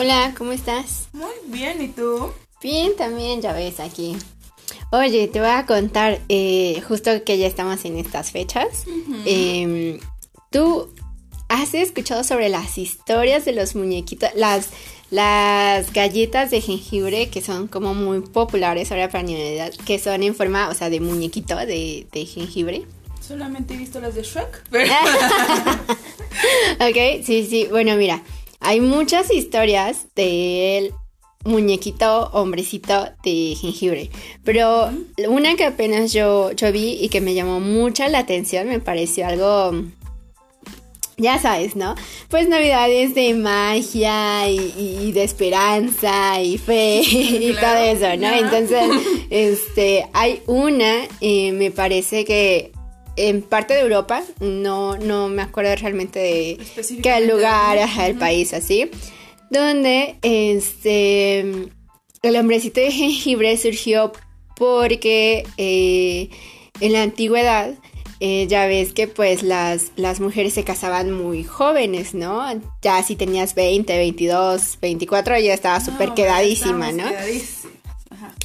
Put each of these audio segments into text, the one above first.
Hola, ¿cómo estás? Muy bien, ¿y tú? Bien, también, ya ves aquí. Oye, te voy a contar, eh, justo que ya estamos en estas fechas. Em, ¿Tú has escuchado sobre las historias de los muñequitos, las, las galletas de jengibre que son como muy populares ahora para niños que son en forma, o sea, de muñequito de, de jengibre? Solamente he visto las de Shrek. ok, sí, sí. Bueno, mira, hay muchas historias del muñequito hombrecito de jengibre. Pero una que apenas yo, yo vi y que me llamó mucha la atención, me pareció algo ya sabes, ¿no? Pues navidades de magia y, de esperanza y fe y todo eso, ¿no? Entonces, este, hay una, eh, me parece que en parte de Europa, no, no me acuerdo realmente de qué lugar, el país, así, donde este, el hombrecito de jengibre surgió porque eh, en la antigüedad eh, ya ves que pues las, las mujeres se casaban muy jóvenes, ¿no? Ya si tenías 20, 22, 24 ya estaba súper quedadísima, ¿no?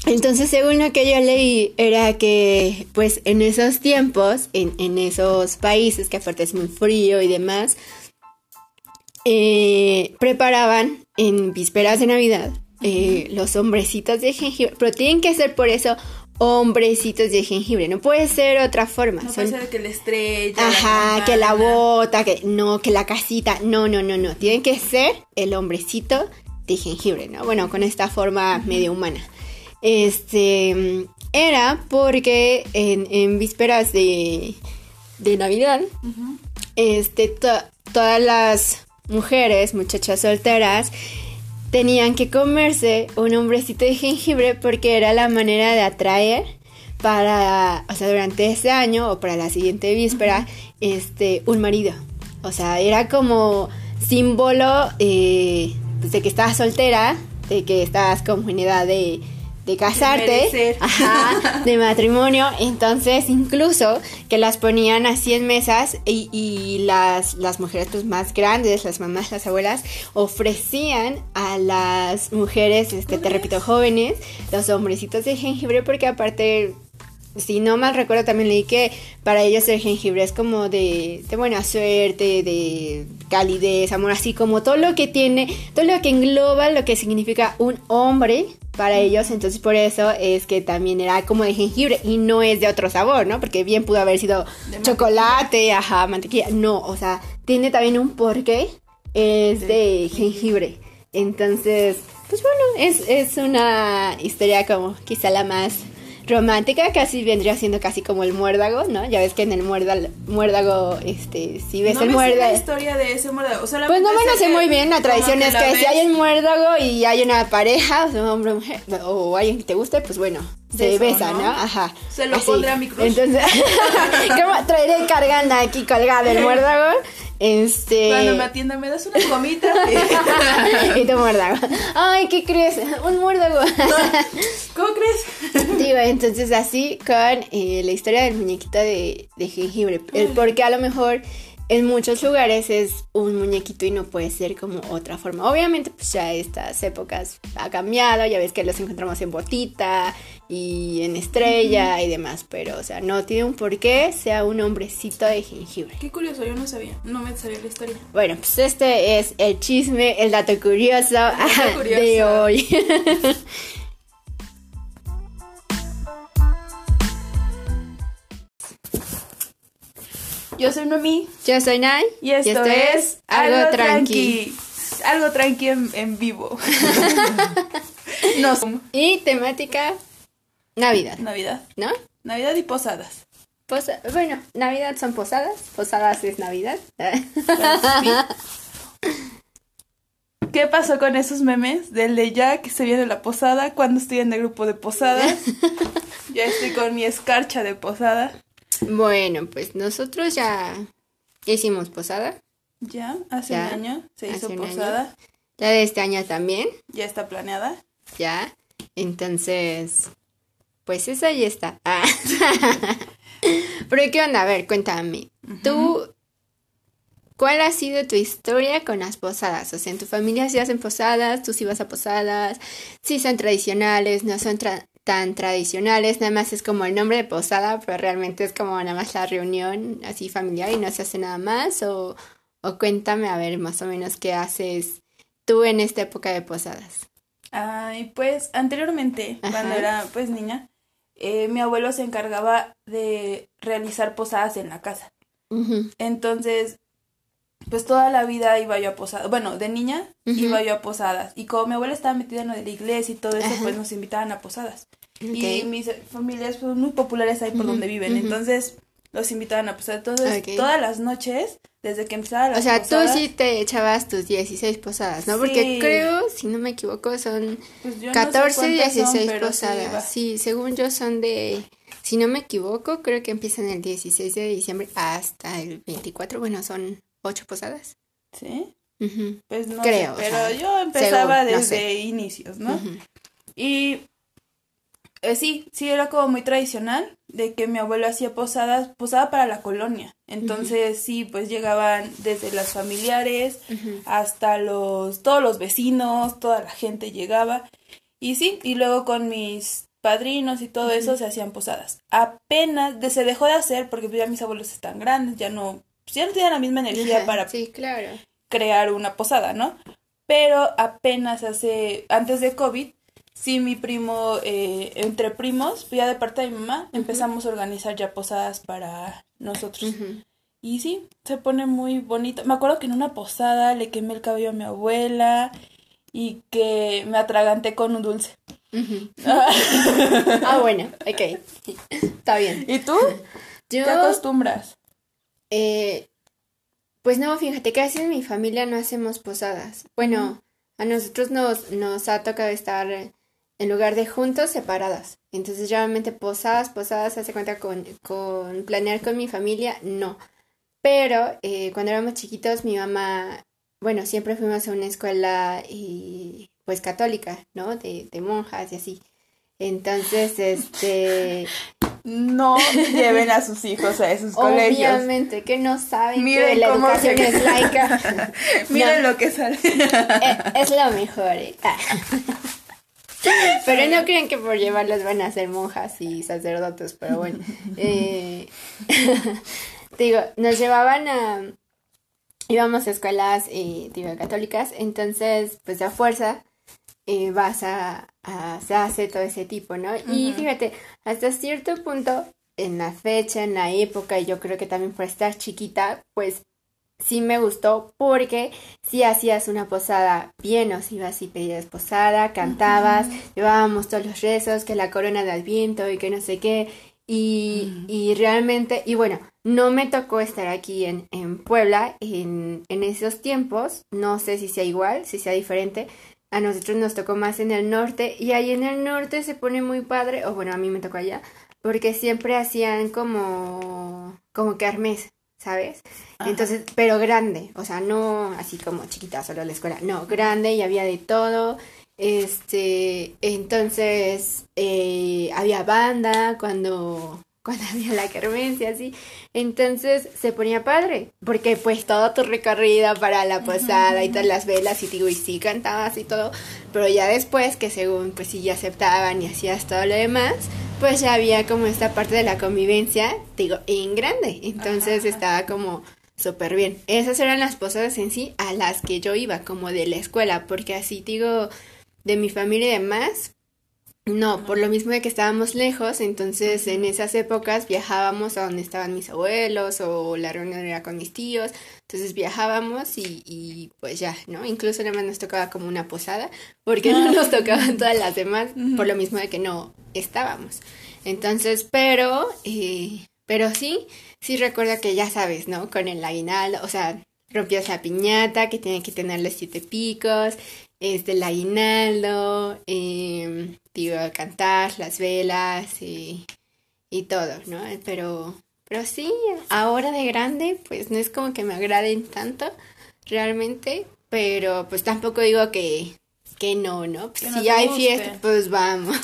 Entonces, según lo que yo leí, era que, pues, en esos tiempos, en, esos países, que aparte es muy frío y demás, eh, preparaban en vísperas de Navidad eh, los hombrecitos de jengibre, pero tienen que ser por eso hombrecitos de jengibre, no puede ser otra forma. No puede ser que la estrella. Ajá, que la bota, que no, que la casita, no, no, no, no, tienen que ser el hombrecito de jengibre, ¿no? Bueno, con esta forma medio humana. Este era porque en, vísperas de, de Navidad, este, todas las mujeres, muchachas solteras, tenían que comerse un hombrecito de jengibre porque era la manera de atraer para, o sea, durante ese año o para la siguiente víspera, este, un marido. O sea, era como símbolo eh, pues, de que estabas soltera, de que estabas con edad de de casarte, ajá, de matrimonio, entonces incluso que las ponían así en mesas y, las, las mujeres pues, más grandes, las mamás, las abuelas, ofrecían a las mujeres, este, te repito, jóvenes, los hombrecitos de jengibre porque aparte si no mal recuerdo, también leí que para ellos el jengibre es como de, de, buena suerte, de calidez, amor, así como todo lo que tiene, todo lo que engloba lo que significa un hombre para ellos. Entonces, por eso es que también era como de jengibre y no es de otro sabor, ¿no? Porque bien pudo haber sido chocolate, ajá, mantequilla. No, o sea, tiene también un porqué, es de jengibre. Entonces, pues bueno, es, es una historia como quizá la más romántica, casi vendría siendo casi como el muérdago, ¿no? Ya ves que en el muérdago, este, si ves el muérdago. la historia de ese muérdago. pues no me lo sé muy bien, la tradición es que si hay un muérdago y hay una pareja, o sea, hombre o mujer, o alguien que te guste, pues bueno, se besa, ¿no? Ajá. Se lo pondré a mi cruz. Entonces, ¿cómo traeré cargando aquí colgado el muérdago? Este. Cuando me atienda, me das una gomita. y tu muérdago. Ay, ¿qué crees? Un muérdago. ¿Cómo crees? Digo, entonces así con eh, la historia del muñequito de, de jengibre. El porque a lo mejor en muchos lugares es un muñequito y no puede ser como otra forma. Obviamente, pues ya estas épocas ha cambiado, ya ves que los encontramos en botita y en estrella y demás, pero o sea, no tiene un por qué sea un hombrecito de jengibre. Qué curioso, yo no sabía, no me sabía la historia. Bueno, pues este es el chisme, el dato curioso, de hoy. Yo soy Nomi. Yo soy Nay. Y esto, es Algo Tranqui. Algo tranqui en, vivo. Y temática Navidad. Navidad. ¿No? Navidad y posadas. bueno, Navidad son posadas. Posadas es Navidad. ¿Qué pasó con esos memes del de Jack se viene la posada? Cuando estoy en el grupo de posadas? ya estoy con mi escarcha de posada. Bueno, pues nosotros ya hicimos posada. Ya, hace un año se hizo posada. La de este año también. Ya está planeada. Ya. Entonces, pues esa ya está. Ah. Pero ¿qué onda? A ver, cuéntame. ¿Tú ¿cuál ha sido tu historia con las posadas? O sea, en tu familia si hacen posadas, tú sí vas a posadas, si son tradicionales, no son tan tradicionales, nada más es como el nombre de posada, pero realmente es como nada más la reunión así familiar y no se hace nada más, o, o cuéntame a ver más o menos qué haces tú en esta época de posadas. Ay, pues anteriormente, cuando era pues niña, eh, mi abuelo se encargaba de realizar posadas en la casa. Entonces, pues toda la vida iba yo a posadas. Bueno, de niña iba yo a posadas. Y como mi abuela estaba metida en lo de la iglesia y todo eso, pues nos invitaban a posadas. Y mis familias fueron muy populares ahí por donde viven. Entonces, los invitaban a posadas. Entonces, todas las noches desde que empezaba la O sea, tú sí te echabas tus 16 posadas, ¿no? Porque creo, si no me equivoco, son 14, 16 posadas. Sí, según yo son de, si no me equivoco, creo que empiezan el 16 de diciembre hasta el 24. Bueno, son 8 posadas. ¿Sí? Pues no creo. pero yo empezaba desde inicios, ¿no? Y eh, sí, sí era como muy tradicional de que mi abuelo hacía posadas, posada para la colonia. Entonces, sí, pues llegaban desde las familiares hasta los, todos los vecinos, toda la gente llegaba. Y sí, y luego con mis padrinos y todo eso se hacían posadas. Apenas de, se dejó de hacer porque ya mis abuelos están grandes, ya no, pues, ya no tienen la misma energía para sí, claro. crear una posada, ¿no? Pero apenas hace, antes de COVID, sí, mi primo, eh, entre primos, ya de parte de mi mamá, empezamos a organizar ya posadas para nosotros. Y sí, se pone muy bonito. Me acuerdo que en una posada le quemé el cabello a mi abuela y que me atraganté con un dulce. ah, bueno, ok. Está bien. ¿Y tú? ¿Qué acostumbras? Eh, pues no, fíjate, casi en mi familia no hacemos posadas. Bueno, a nosotros nos, nos ha tocado estar en lugar de juntos, separadas. Entonces, realmente posadas, posadas, hace cuenta con, con planear con mi familia, no. Pero eh, cuando éramos chiquitos, mi mamá, bueno, siempre fuimos a una escuela y, pues católica, ¿no? De, de monjas y así. Entonces, este... No lleven a sus hijos a esos colegios. Obviamente, que no saben Miren que la educación es laica. Miren lo que sale. Eh, es, lo mejor. ¿eh? Pero no creen que por llevarlos van a ser monjas y sacerdotes, pero bueno. Eh, digo, nos llevaban a... íbamos a escuelas, eh, digo, católicas, entonces, pues a fuerza eh, vas a, se hace todo ese tipo, ¿no? Y fíjate, hasta cierto punto, en la fecha, en la época, y yo creo que también por estar chiquita, pues sí me gustó porque si hacías una posada bien, o si ibas y pedías posada, cantabas, llevábamos todos los rezos, que la corona de Adviento y que no sé qué. Y, y realmente, y bueno, no me tocó estar aquí en, en Puebla en, en esos tiempos, no sé si sea igual, si sea diferente, a nosotros nos tocó más en el norte y ahí en el norte se pone muy padre, o bueno, a mí me tocó allá, porque siempre hacían como, como kermés, ¿sabes? Entonces, pero grande, o sea, no así como chiquita, solo la escuela, no, grande y había de todo. Este, entonces, eh, había banda cuando, cuando había la kermés así. Entonces se ponía padre, porque pues todo tu recorrido para la posada y todas las velas y digo, y sí cantabas y todo, pero ya después que según pues sí ya aceptaban y hacías todo lo demás, pues ya había como esta parte de la convivencia, digo, en grande. Entonces estaba como súper bien. Esas eran las posadas en sí a las que yo iba, como de la escuela, porque así digo, de mi familia y demás, no, por lo mismo de que estábamos lejos, entonces en esas épocas viajábamos a donde estaban mis abuelos o la reunión era con mis tíos, entonces viajábamos y, y pues ya, ¿no? Incluso nada más nos tocaba como una posada, porque no nos tocaban todas las demás, por lo mismo de que no estábamos. Entonces, pero, eh, pero sí, sí recuerdo que ya sabes, ¿no? Con el aguinaldo, o sea, rompías la piñata que tiene que tener los siete picos, este, el aguinaldo, eh, digo, cantar, las velas y, y todo, ¿no? Pero, pero sí, ahora de grande, pues no es como que me agraden tanto, realmente, pero pues tampoco digo que, que no, ¿no? si hay fiesta, pues vamos.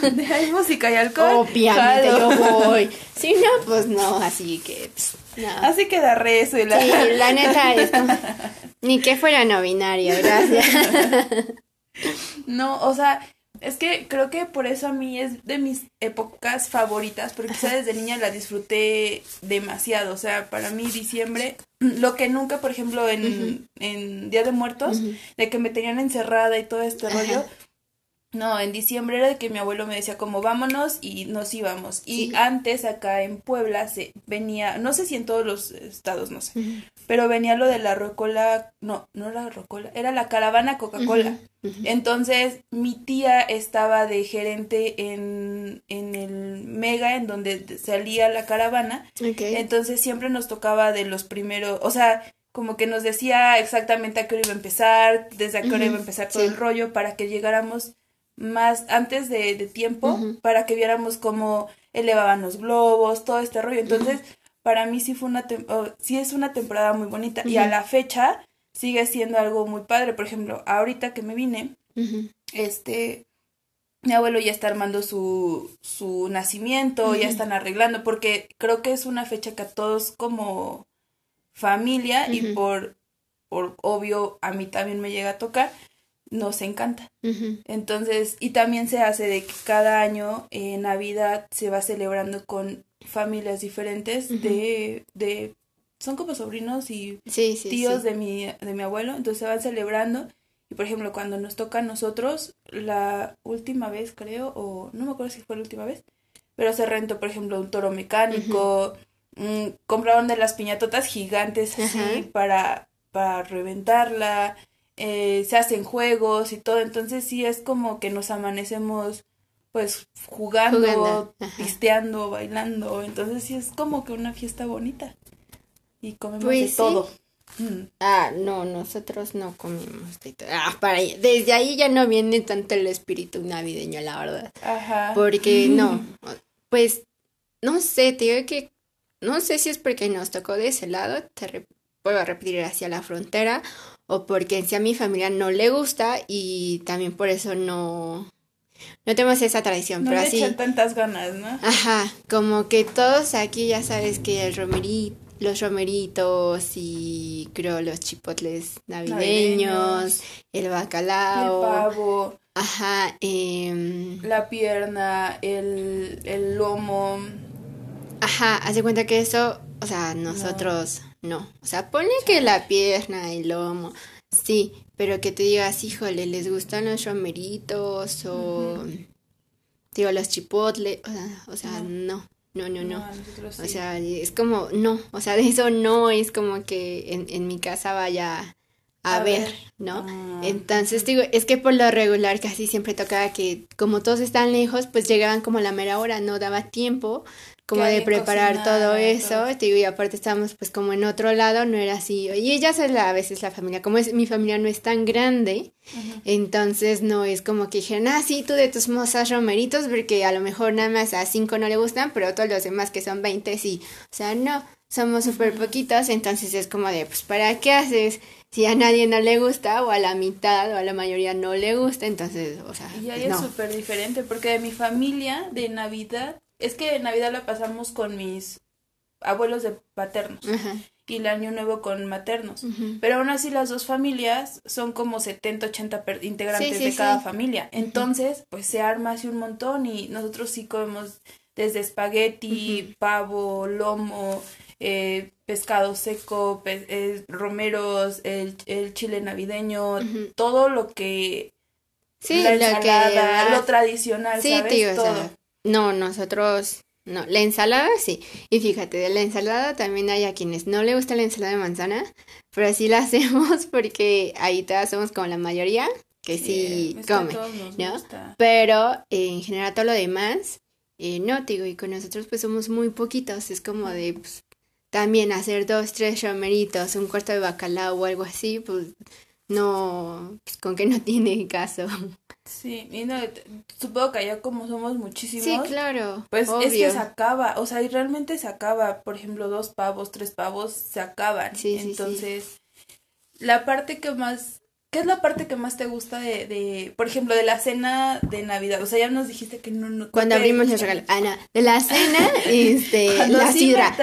Donde hay música y alcohol. Obviamente yo voy. Si no, pues no, así que pues, Así queda rezo y la... Sí, la neta es como... Ni que fuera no binario, gracias. no, o sea, es que creo que por eso a mí es de mis épocas favoritas, porque quizá desde niña la disfruté demasiado. O sea, para mí diciembre, lo que nunca, por ejemplo, en, en Día de Muertos, de que me tenían encerrada y todo este rollo, no, en diciembre era de que mi abuelo me decía como vámonos y nos íbamos. Y antes acá en Puebla se venía, no sé si en todos los estados, no sé, pero venía lo de la rocola, no, no era la rocola, era la caravana Coca-Cola. Entonces mi tía estaba de gerente en, en el Mega, en donde salía la caravana. Entonces siempre nos tocaba de los primeros, o sea, como que nos decía exactamente a qué hora iba a empezar, desde a qué hora iba a empezar todo el rollo para que llegáramos más antes de, tiempo para que viéramos cómo elevaban los globos, todo este rollo. Entonces, para mí sí fue una sí es una temporada muy bonita y a la fecha sigue siendo algo muy padre. Por ejemplo, ahorita que me vine, este mi abuelo ya está armando su, su nacimiento, ya están arreglando, porque creo que es una fecha que a todos como familia y por, por obvio a mí también me llega a tocar, nos encanta. Entonces, y también se hace de que cada año en Navidad se va celebrando con familias diferentes de, de, son como sobrinos y tíos De, mi, de mi abuelo, entonces se van celebrando. Y por ejemplo, cuando nos toca a nosotros, la última vez creo, o no me acuerdo si fue la última vez, pero se rentó, por ejemplo, un toro mecánico, mm, compraron de las piñatotas gigantes así para, para reventarla, eh, se hacen juegos y todo, entonces sí es como que nos amanecemos pues jugando, pisteando, bailando, entonces sí es como que una fiesta bonita y comemos de pues todo. Mm. Ah, no, nosotros no comemos de todo. Ah, para desde ahí ya no viene tanto el espíritu navideño, la verdad. Ajá. Porque no, pues no sé, te digo que no sé si es porque nos tocó de ese lado, te puedo repetir hacia la frontera o porque en sí a mi familia no le gusta y también por eso no, no tenemos esa tradición. No pero le así. tantas ganas, ¿no? Ajá, como que todos aquí ya sabes que el romerito, los romeritos y creo los chipotles navideños, el bacalao. El pavo. Ajá, eh, la pierna, el, el lomo. Ajá, hace cuenta que eso, o sea, nosotros no. O sea, pone que la pierna, el lomo, sí, pero que te digas, híjole, les gustan los romeritos o, digo, los chipotles, o sea, no. No, no, no. O sea, es como, no, o sea, de eso no es como que en, en mi casa vaya a, ver, ¿no? Ah, Entonces digo, es que por lo regular casi siempre tocaba que como todos están lejos, pues llegaban como a la mera hora, no daba tiempo como de preparar todo eso, digo, y aparte estábamos pues como en otro lado, no era así, y ella es a veces la familia, como es, mi familia no es tan grande, entonces no es como que dijeron, ah, sí, tú de tus mozas romeritos, porque a lo mejor nada más a cinco no le gustan, pero todos los demás que son veinte sí, o sea, no, somos súper poquitos, entonces es como de, pues, ¿para qué haces? Si a nadie no le gusta, o a la mitad, o a la mayoría no le gusta, entonces, o sea, y ahí es súper diferente, porque de mi familia, de Navidad, es que Navidad la pasamos con mis abuelos de paternos y el año nuevo con maternos. Pero aún así las dos familias son como 70, 80 integrantes de cada familia. Entonces, pues se arma así un montón y nosotros sí comemos desde espagueti, pavo, lomo, eh, pescado seco, eh, romeros, el, el, chile navideño, todo lo que... Sí, la ensalada, lo, tradicional, ¿sabes? todo. No, nosotros no, la ensalada sí. Y fíjate, de la ensalada también hay a quienes no le gusta la ensalada de manzana, pero así la hacemos porque ahí todas somos como la mayoría que sí, come, ¿no? Pero eh, en general todo lo demás, eh, no, digo, y con nosotros pues somos muy poquitos, es como de pues, también hacer dos, tres romeritos, un cuarto de bacalao o algo así, pues no, pues, con que no tiene caso. Sí, y no, supongo que allá como somos muchísimos. Sí, claro. Pues es que se acaba, o sea, y realmente se acaba, por ejemplo, dos pavos, tres pavos, se acaban. Sí, Entonces, la parte que más ¿Qué es la parte que más te gusta de, de, por ejemplo, de la cena de Navidad? O sea, ya nos dijiste que no... no cuando abrimos los regalos. Ah, no. De la cena, este, la sidra.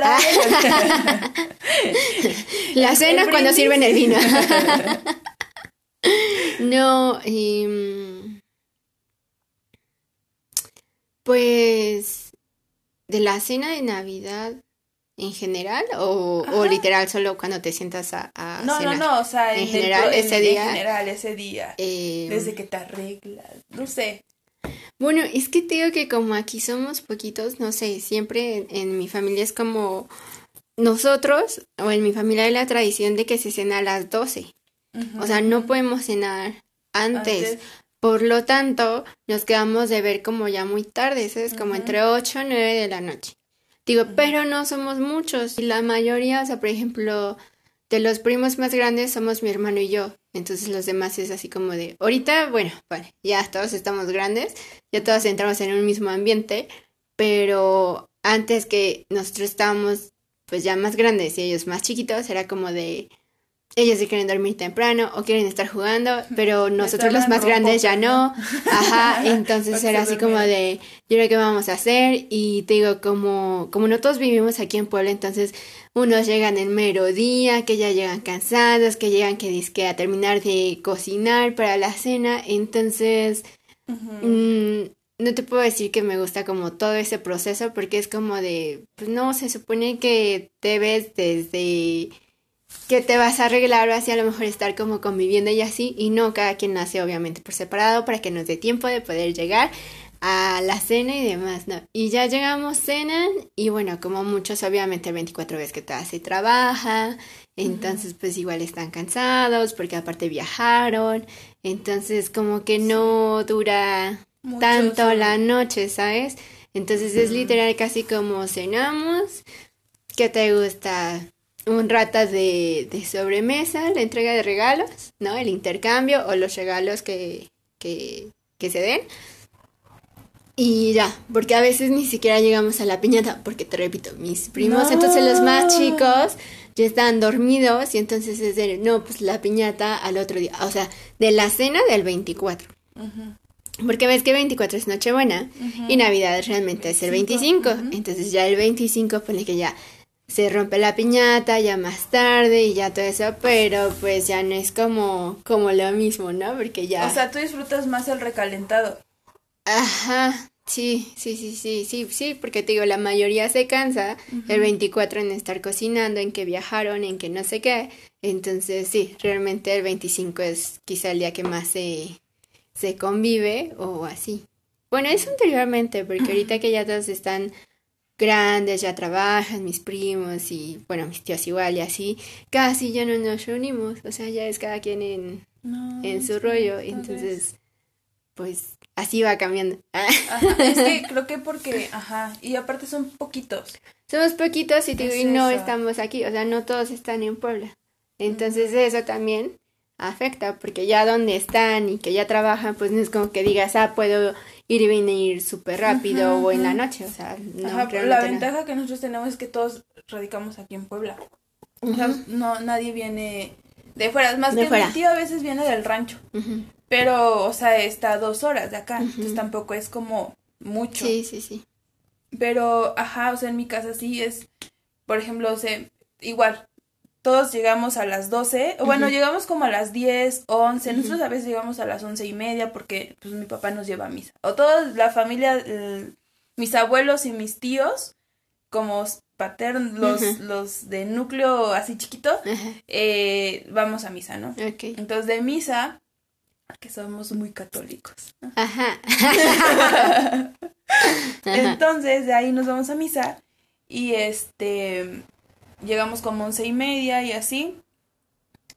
la cena cuando sirven el vino. no, eh, pues de la cena de Navidad en general o, o, literal solo cuando te sientas a, a no cenar? no no o sea en, general ese día en general ese día eh, desde que te arreglas no sé. Bueno es que te digo que como aquí somos poquitos no sé siempre en, mi familia es como nosotros o en mi familia hay la tradición de que se cena a las 12 o sea no podemos cenar antes, Por lo tanto, nos quedamos de ver como ya muy tarde, ¿sabes? Como entre 8 y 9 de la noche. Digo, pero no somos muchos. Y la mayoría, o sea, por ejemplo, de los primos más grandes somos mi hermano y yo. Entonces los demás es así como de, ahorita, bueno, vale, ya todos estamos grandes, ya todos entramos en un mismo ambiente, pero antes que nosotros estábamos pues ya más grandes y ellos más chiquitos, era como de, ellos sí quieren dormir temprano o quieren estar jugando, pero nosotros los más grandes ya no. Ajá, entonces era así como de, ¿y ahora qué vamos a hacer? Y te digo, como, como no todos vivimos aquí en Puebla, entonces unos llegan en mero día, que ya llegan cansados, que llegan que disque a terminar de cocinar para la cena, entonces mm, no te puedo decir que me gusta como todo ese proceso porque es como de, pues no, se supone que te ves desde que te vas a arreglar o así a lo mejor estar como conviviendo y así y no cada quien nace obviamente por separado para que nos dé tiempo de poder llegar a la cena y demás, ¿no? Y ya llegamos, cenan y bueno, como muchos obviamente 24 veces que te hace trabaja, entonces pues igual están cansados porque aparte viajaron, entonces como que no dura tanto la noche, ¿sabes? Entonces es literal casi como cenamos, ¿qué te gusta? Un rata de, de, sobremesa, la entrega de regalos, ¿no? El intercambio o los regalos que, que, que se den. Y ya, porque a veces ni siquiera llegamos a la piñata, porque te repito, mis primos, entonces los más chicos ya están dormidos y entonces es de, no, pues la piñata al otro día, o sea, de la cena del 24. Porque ves que 24 es Nochebuena y Navidad realmente es el 25. Entonces ya el 25 pone que ya se rompe la piñata ya más tarde y ya todo eso, pero pues ya no es como, como lo mismo, ¿no? Porque ya... O sea, tú disfrutas más el recalentado. Ajá, sí, sí, sí, sí, sí, sí, porque te digo, la mayoría se cansa el 24 en estar cocinando, en que viajaron, en que no sé qué. Entonces, sí, realmente el 25 es quizá el día que más se, se convive o así. Bueno, eso anteriormente, porque ahorita que ya todos están grandes ya trabajan, mis primos y bueno, mis tíos igual y así, casi ya no nos reunimos, o sea, ya es cada quien en, en su rollo, entonces, pues así va cambiando. es que creo que porque, ajá, y aparte son poquitos. Somos poquitos y, y no estamos aquí, o sea, no todos están en Puebla. Entonces eso también afecta, porque ya donde están y que ya trabajan, pues no es como que digas, ah, puedo ir y venir súper rápido o en la noche, o sea, no. la ventaja que nosotros tenemos es que todos radicamos aquí en Puebla. O sea, no, nadie viene de fuera, más que mi tío a veces viene del rancho, pero, o sea, está dos horas de acá, entonces tampoco es como mucho. Sí, sí, sí. Pero, ajá, o sea, en mi casa sí es, por ejemplo, o sea, igual, todos llegamos a las 12, o bueno, llegamos como a las 10, 11, nosotros a veces llegamos a las once y media porque pues mi papá nos lleva a misa. O toda la familia, mis abuelos y mis tíos, como paternos, los, los de núcleo así chiquito, eh, vamos a misa, ¿no? Entonces de misa, que somos muy católicos. Ajá. Entonces de ahí nos vamos a misa y este llegamos como once y media y así.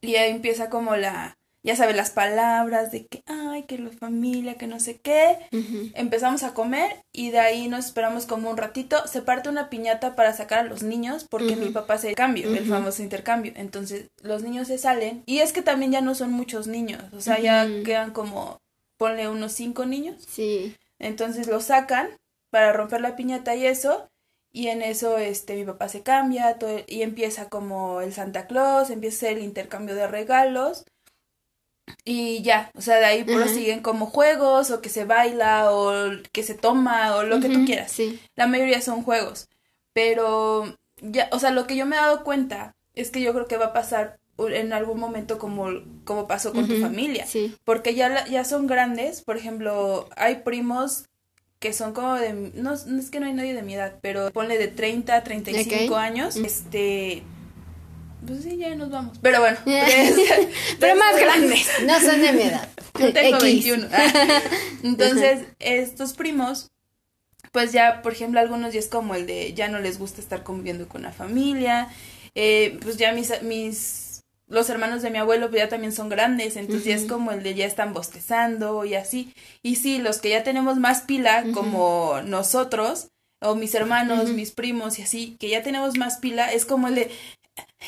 Y ahí empieza como la, ya sabes, las palabras de que, ay, que la familia, que no sé qué. Empezamos a comer y de ahí nos esperamos como un ratito. Se parte una piñata para sacar a los niños porque mi papá hace el cambio, el famoso intercambio. Entonces los niños se salen y es que también ya no son muchos niños, o sea, ya quedan como, ponle unos cinco niños. Sí. Entonces los sacan para romper la piñata y eso. Y en eso este mi papá se cambia todo, y empieza como el Santa Claus, empieza el intercambio de regalos. Y ya, o sea, de ahí prosiguen como juegos o que se baila o que se toma o lo que tú quieras. Sí. La mayoría son juegos. Pero ya, o sea, lo que yo me he dado cuenta es que yo creo que va a pasar en algún momento como, como pasó con tu familia. Sí. Porque ya, ya son grandes, por ejemplo, hay primos que son como de, no, es que no hay nadie de mi edad, pero ponle de 30 a 35 años, este, pues sí, ya nos vamos. Pero bueno. pero más grandes. No son de mi edad. Yo tengo 21. Entonces, estos primos, pues ya, por ejemplo, algunos ya es como el de ya no les gusta estar conviviendo con la familia. Eh, pues ya mis, mis los hermanos de mi abuelo pues, ya también son grandes, entonces ya es como el de ya están bostezando y así. Y sí, los que ya tenemos más pila, como nosotros, o mis hermanos, mis primos y así, que ya tenemos más pila, es como el de,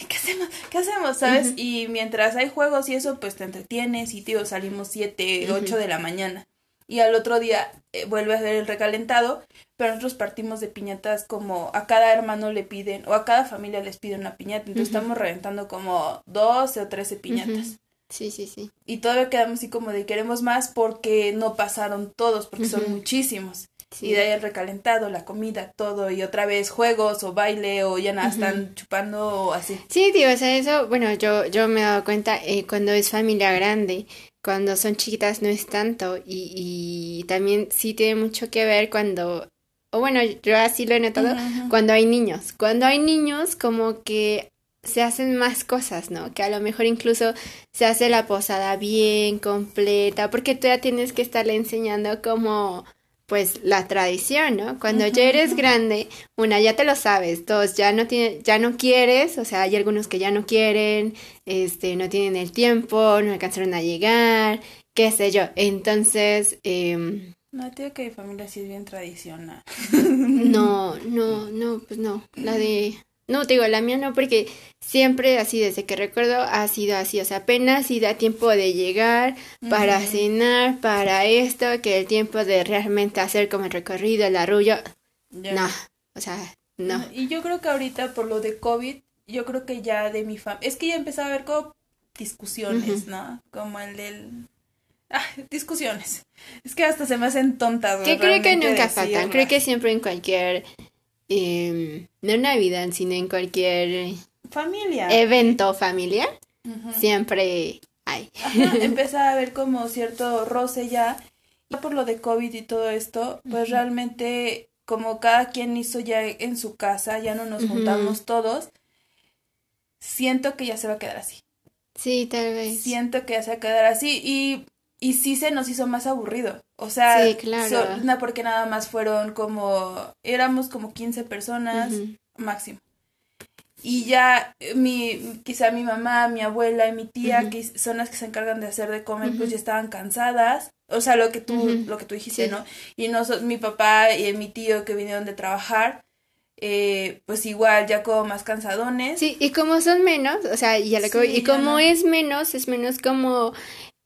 ¿qué hacemos? ¿Qué hacemos? ¿Sabes? Y mientras hay juegos y eso, pues te entretienes y, tío, salimos siete, ocho de la mañana y al otro día eh, vuelve a ver el recalentado, pero nosotros partimos de piñatas como a cada hermano le piden o a cada familia les piden una piñata, entonces estamos reventando como 12 o 13 piñatas. Sí, sí, sí. Y todavía quedamos así como de queremos más porque no pasaron todos, porque son muchísimos. Y de ahí el recalentado, la comida, todo, y otra vez juegos o baile o ya nada, están chupando o así. Sí, tío, o sea, eso, bueno, yo, yo me he dado cuenta eh, cuando es familia grande, cuando son chiquitas no es tanto y, y también sí tiene mucho que ver cuando, o bueno, yo así lo he notado, cuando hay niños. Cuando hay niños como que se hacen más cosas, ¿no? Que a lo mejor incluso se hace la posada bien, completa, porque tú ya tienes que estarle enseñando como pues la tradición, ¿no? Cuando ya eres grande, una ya te lo sabes, dos ya no tiene, ya no quieres, o sea, hay algunos que ya no quieren, este, no tienen el tiempo, no alcanzaron a llegar, qué sé yo. Entonces, eh, no, tío, que mi familia sí es bien tradicional. no, no, no, pues no, la de no, te digo, la mía no, porque siempre así, desde que recuerdo, ha sido así. O sea, apenas si da tiempo de llegar para cenar, para esto, que el tiempo de realmente hacer como el recorrido, el arrullo. No, o sea, no. Y yo creo que ahorita por lo de COVID, yo creo que ya de mi familia. Es que ya empezaba a haber como discusiones, ¿no? Como el del. Ah, discusiones. Es que hasta se me hacen tontas. Que creo que nunca faltan. Creo que siempre en cualquier eh, no en Navidad, sino en cualquier familia. evento familiar, siempre hay. Ajá, a ver como cierto roce ya. Por lo de COVID y todo esto, pues realmente como cada quien hizo ya en su casa, ya no nos juntamos todos, siento que ya se va a quedar así. Sí, tal vez. Siento que ya se va a quedar así y y sí se nos hizo más aburrido. O sea, sí, claro. no porque nada más fueron como, éramos como 15 personas máximo. Y ya mi, quizá mi mamá, mi abuela y mi tía, que son las que se encargan de hacer de comer, pues ya estaban cansadas. O sea, lo que tú, lo que tú dijiste, ¿no? Y nosotros, mi papá y mi tío que vinieron de trabajar, eh, pues igual ya como más cansadones. Sí, y como son menos, o sea, y, y como es menos, es menos como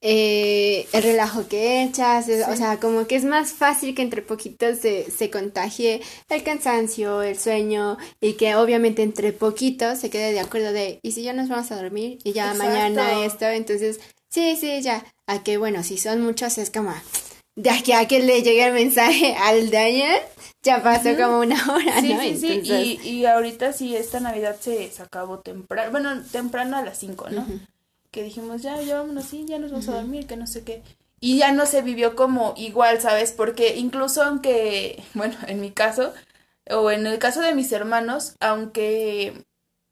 eh, el relajo que echas, o sea, como que es más fácil que entre poquitos se, se contagie el cansancio, el sueño y que obviamente entre poquitos se quede de acuerdo de, y si ya nos vamos a dormir y ya mañana esto, entonces, sí, sí, ya, a que bueno, si son muchos es como, de aquí a que le llegue el mensaje al ayer, ya pasó como una hora, ¿no? Sí, sí, y, y ahorita sí, esta Navidad se, se acabó temprano, bueno, temprano a las 5, ¿no? Que dijimos, ya, ya vámonos, sí, ya nos vamos a dormir, que no sé qué. Y ya no se vivió como igual, ¿sabes? Porque incluso aunque, bueno, en mi caso, o en el caso de mis hermanos, aunque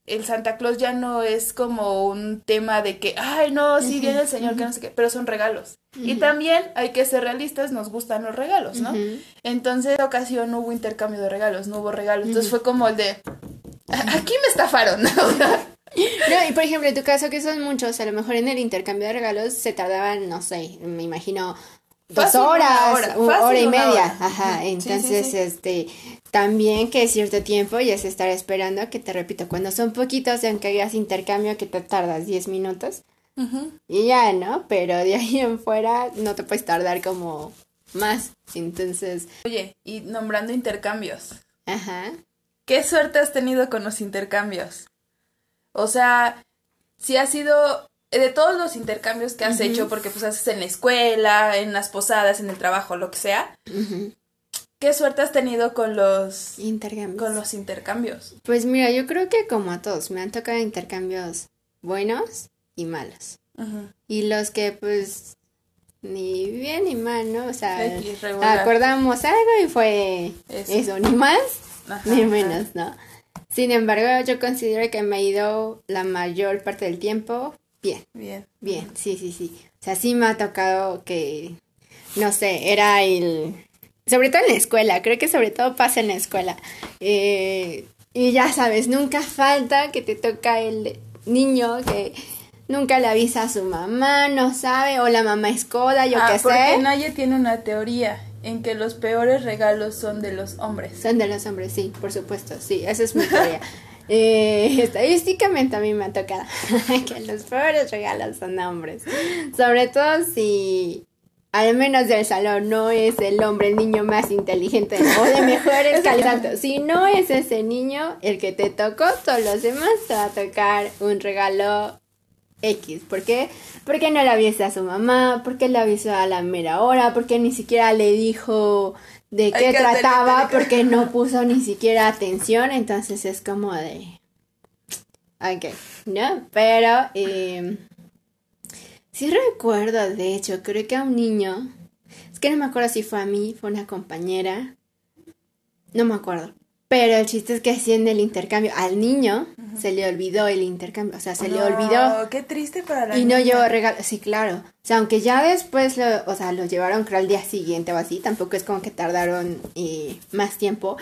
el Santa Claus ya no es como un tema de que, ay, no, sí viene el Señor, que no sé qué, pero son regalos. Y también hay que ser realistas, nos gustan los regalos, ¿no? Entonces, en ocasión no hubo intercambio de regalos, no hubo regalos. Entonces fue como el de, aquí me estafaron, ¿no? No, y por ejemplo, en tu caso, que son muchos, a lo mejor en el intercambio de regalos se tardaban, no sé, me imagino, dos horas, una hora, y media. Ajá, entonces, este, también que cierto tiempo ya se estar esperando, que te repito, cuando son poquitos, aunque hagas intercambio, que te tardas 10 minutos. Y ya, ¿no? Pero de ahí en fuera no te puedes tardar como más. Entonces. Oye, y nombrando intercambios. Ajá. ¿Qué suerte has tenido con los intercambios? O sea, si ha sido de todos los intercambios que has hecho, porque pues haces en la escuela, en las posadas, en el trabajo, lo que sea. ¿Qué suerte has tenido con los intercambios? Con los intercambios. Pues mira, yo creo que como a todos, me han tocado intercambios buenos y malos. Y los que pues ni bien ni mal, ¿no? O sea, acordamos algo y fue eso, ni más ni menos, ¿no? Sin embargo, yo considero que me ha ido la mayor parte del tiempo bien. Bien. Bien, sí, sí, sí. O sea, sí me ha tocado que, no sé, era el... Sobre todo en la escuela, creo que sobre todo pasa en la escuela. Eh, y ya sabes, nunca falta que te toca el niño que nunca le avisa a su mamá, no sabe, o la mamá es coda, yo ah, qué sé. Porque nadie tiene una teoría en que los peores regalos son de los hombres. Son de los hombres, sí, por supuesto, sí, esa es mi teoría. eh, estadísticamente a mí me ha tocado que los peores regalos son hombres. Sobre todo si al menos del salón no es el hombre, el niño más inteligente o de mejores calidades. Si no es ese niño el que te tocó, todos los demás te va a tocar un regalo X. ¿Por qué? Porque no le avisó a su mamá, porque le avisó a la mera hora, porque ni siquiera le dijo de qué trataba, porque no puso ni siquiera atención. Entonces es como de. Ok, ¿no? Pero. Eh, sí recuerdo, de hecho, creo que a un niño. Es que no me acuerdo si fue a mí, fue una compañera. No me acuerdo. Pero el chiste es que en el intercambio al niño se le olvidó el intercambio, o sea, se le olvidó. Qué triste para la Y no llevó regalo, sí, claro. O sea, aunque ya después lo, o sea, lo llevaron creo al día siguiente o así, tampoco es como que tardaron eh, más tiempo.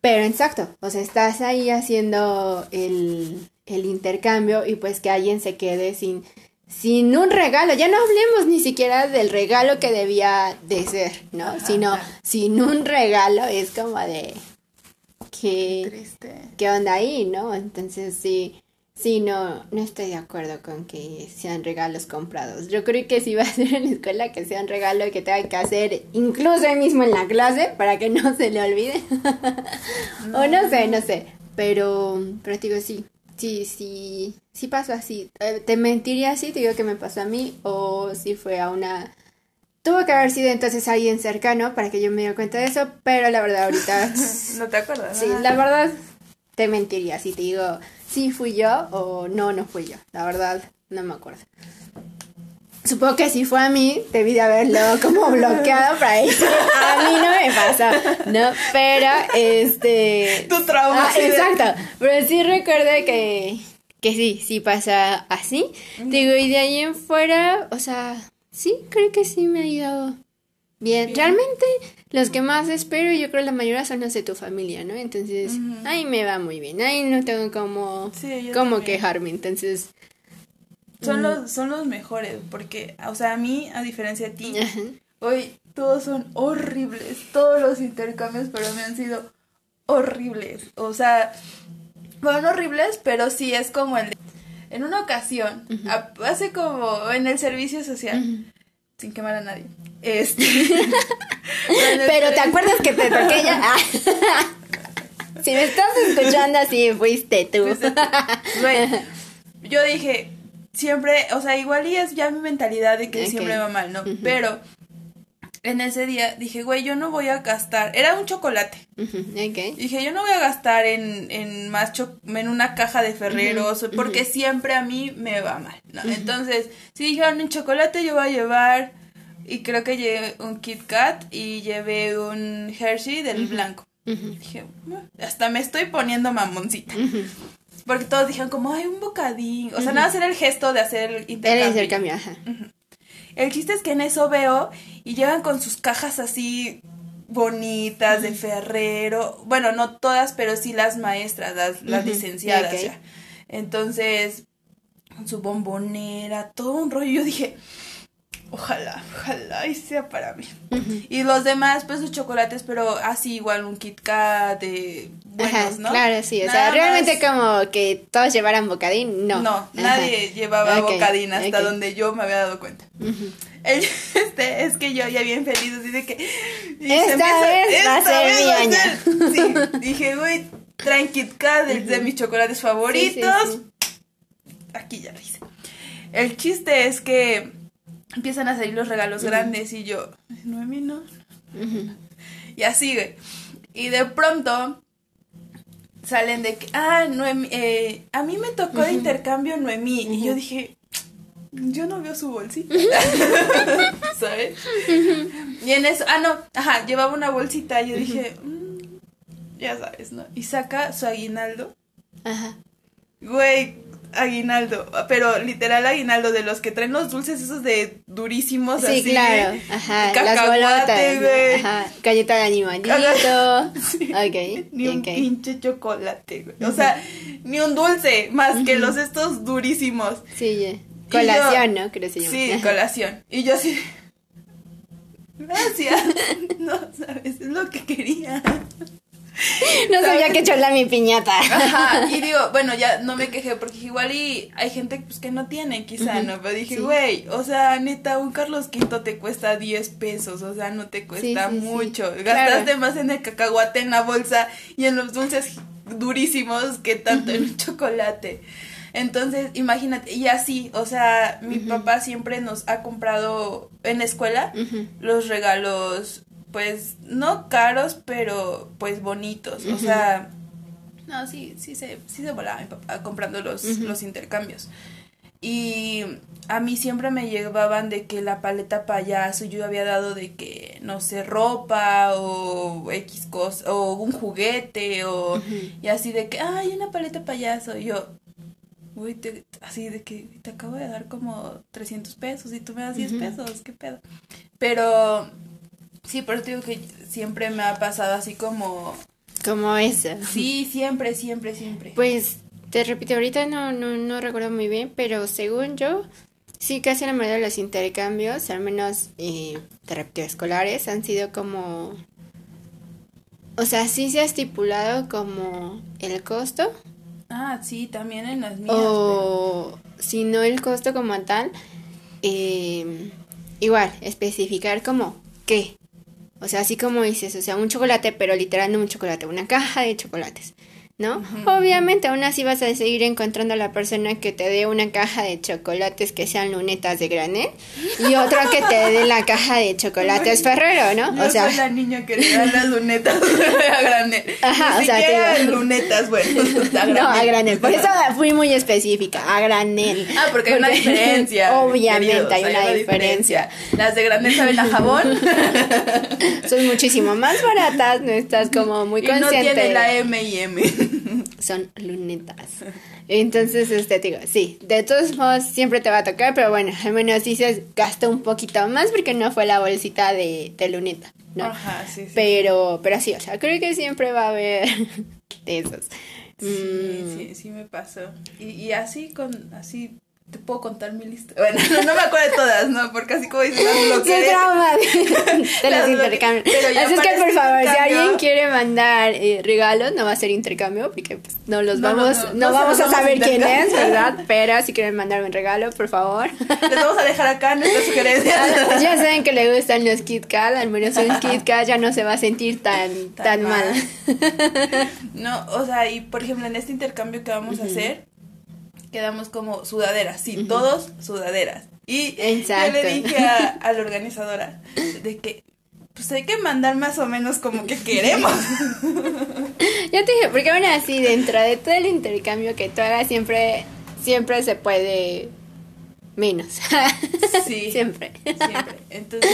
Pero exacto, o sea, estás ahí haciendo el, el intercambio y pues que alguien se quede sin, sin un regalo. Ya no hablemos ni siquiera del regalo que debía de ser, ¿no? Sino sin un regalo es como de qué, qué onda ahí, ¿no? Entonces sí, sí, no, no estoy de acuerdo con que sean regalos comprados. Yo creo que si va a ser en la escuela que sea un regalo que tenga que hacer incluso ahí mismo en la clase para que no se le olvide. o no sé, no sé. Pero, pero digo, sí, sí, sí, sí pasó así. Eh, te mentiría si te digo que me pasó a mí o si fue a una Tuvo que haber sido entonces alguien cercano para que yo me diera cuenta de eso, pero la verdad ahorita... no te acuerdas. Sí, la verdad te mentiría si te digo sí fui yo o no, no fui yo. La verdad no me acuerdo. Supongo que si fue a mí, debí de haberlo como bloqueado para decir, a mí no me pasa, ¿no? Pero, este... Tu trauma. Ah, exacto, pero sí recuerdo que, que sí, sí pasa así. Digo, y de ahí en fuera, o sea, Sí, creo que sí me ha ido bien. Realmente los que más espero, yo creo la mayoría son los de tu familia, ¿no? Entonces, ahí me va muy bien. Ahí no tengo como, como quejarme. Entonces... Son, mm. los, son los mejores, porque, o sea, a mí, a diferencia de ti, hoy todos son horribles. Todos los intercambios pero me han sido horribles. O sea, fueron horribles, pero sí es como el de en una ocasión, hace como en el servicio social, sin quemar a nadie. Este. Pero te acuerdas que te toqué ya. Si me estás escuchando así, fuiste tú. Bueno, yo dije, siempre, o sea, igual y es ya mi mentalidad de que siempre va mal, ¿no? Pero en ese día dije, güey, yo no voy a gastar. Era un chocolate. Dije, yo no voy a gastar en, en más en una caja de ferreros, porque siempre a mí me va mal. ¿no? Entonces, si dijeron en chocolate, yo voy a llevar. Y creo que llevé un Kit Kat y llevé un Hershey del blanco. Dije, hasta me estoy poniendo mamoncita. Porque todos dijeron como, ay, un bocadín. O sea, nada, hacer el gesto de hacer el intercambio. El intercambio, ajá. El chiste es que en eso veo y llegan con sus cajas así bonitas de ferrero. Bueno, no todas, pero sí las maestras, las, licenciadas. Entonces, con su bombonera, todo un rollo. Yo dije, ojalá, ojalá y sea para mí. Y los demás, pues sus chocolates, pero así igual un Kit Kat de buenos, ¿no? Claro, sí, o sea, realmente como que todos llevaran bocadín, no. No, nadie llevaba bocadín hasta donde yo me había dado cuenta. este, es que yo ya bien feliz, así de que... Esta vez va a ser mi año. Sí, dije, güey, traen Kit Kat, de mis chocolates favoritos. Aquí ya lo hice. El chiste es que empiezan a salir los regalos grandes y yo, Noemí no. Y así, güey. Y de pronto salen de que, ah, Noemí, eh, a mí me tocó de intercambio Noemí. Y yo dije, yo no veo su bolsita. ¿Sabes? Y en eso, ah, no, ajá, llevaba una bolsita. Y yo dije, mm, ya sabes, ¿no? Y saca su aguinaldo. Ajá. Güey, aguinaldo, pero literal aguinaldo de los que traen los dulces esos de durísimos sí, claro, ajá, las bolotas, güey. Ajá, galleta de animalito. sí. Ok. Ni un pinche chocolate, güey. O sea, ni un dulce más que los estos durísimos. Sí, colación, ¿no? Creo que se llama. Sí, colación. Y yo así Gracias. No, sabes, es lo que quería. No sabía que chola mi piñata. Ajá, y digo, bueno, ya no me quejé porque igual y hay gente pues que no tiene, quizá, ¿no? Pero dije, güey, o sea, neta, un Carlos V te cuesta 10 pesos, o sea, no te cuesta mucho. Gastaste más en el cacahuate, en la bolsa y en los dulces durísimos que tanto en el chocolate. Entonces, imagínate, y así, o sea, mi papá siempre nos ha comprado en la escuela los regalos pues no caros, pero pues bonitos. O sea, no, sí, sí se, sí se volaba mi papá comprando los, los intercambios. Y a mí siempre me llevaban de que la paleta payaso yo había dado de que, no sé, ropa o X cosa, o un juguete o... Y así de que, ay, una paleta payaso. Y yo, uy, así de que te acabo de dar como 300 pesos y tú me das 10 pesos, ¿qué pedo? Pero Sí, pero te digo que siempre me ha pasado así como... Como eso. Sí, siempre, siempre, siempre. Pues, te repito, ahorita no, no, no recuerdo muy bien, pero según yo, sí, casi la mayoría de los intercambios, al menos, eh, te repito, escolares, han sido como... O sea, sí se ha estipulado como el costo. Ah, sí, también en las mías. O si no el costo como tal, eh, igual, especificar como qué. O sea, así como dices, o sea, un chocolate, pero literal no un chocolate, una caja de chocolates. ¿No? Obviamente aún así vas a seguir encontrando a la persona que te dé una caja de chocolates que sean lunetas de granel y otra que te dé la caja de chocolates Ferrero, ¿no? o sea, soy la niña que le da las lunetas a granel. Ajá, o sea, te lunetas, bueno, a No, a granel. Por eso fui muy específica, a granel. Ah, porque, hay una diferencia. Obviamente hay una diferencia. Las de granel saben a jabón. Son muchísimo más baratas, no estás como muy consciente. Y no tiene la M y M. Son lunetas. Entonces, este, digo, sí, de todos modos siempre te va a tocar, pero bueno, al menos dices, gasta un poquito más porque no fue la bolsita de, de luneta, ¿no? Ajá, sí, sí. Pero, pero sí, o sea, creo que siempre va a haber de esos. Sí, mm. sí, sí me pasó. Y, y así con, así te puedo contar mi lista. Bueno, no, me acuerdo de todas, ¿no? Porque así como dices, lo que... ¡Qué drama de, los intercambios! así es que, por favor, si alguien quiere mandar eh, regalos, no va a ser intercambio, porque pues, no los vamos, no, vamos a saber quién es, ¿verdad? Pero si quieren mandarme un regalo, por favor. Les vamos a dejar acá nuestras sugerencias. ya saben que le gustan los Kit Kat, al menos un Kit Kat ya no se va a sentir tan, tan, mal. no, o sea, y por ejemplo, en este intercambio que vamos a hacer quedamos como sudaderas, sí, todos sudaderas. Y yo le dije a, la organizadora de que pues hay que mandar más o menos como que queremos. ya te dije, porque bueno, así dentro de todo el intercambio que tú hagas siempre, siempre se puede menos. Sí. siempre. Siempre. Entonces,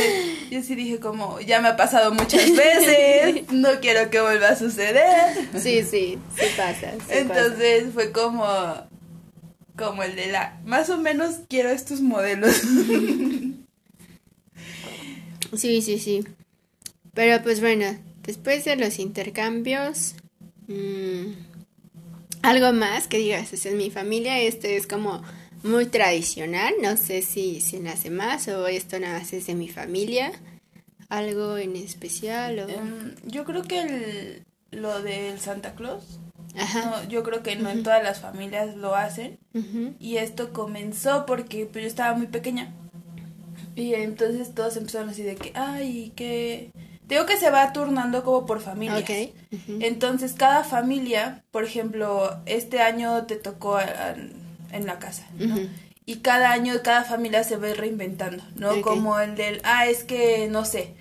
yo sí dije como, ya me ha pasado muchas veces, no quiero que vuelva a suceder. Sí, sí, sí pasa. Entonces fue como, como el de la, más o menos quiero estos modelos. sí, sí, sí. Pero pues bueno, después de los intercambios, mm, algo más que digas, es en mi familia, este es como muy tradicional, no sé si, si nace más o esto nada más es de mi familia, algo en especial o... Em, yo creo que el, lo del Santa Claus no, yo creo que no en todas las familias lo hacen. Y esto comenzó porque pues, yo estaba muy pequeña. Y entonces todos empezaron así de que, ay, que... Digo que se va turnando como por familias. Entonces cada familia, por ejemplo, este año te tocó en la casa, y cada año cada familia se ve reinventando, ¿no? Como el del, ah, es que, no sé,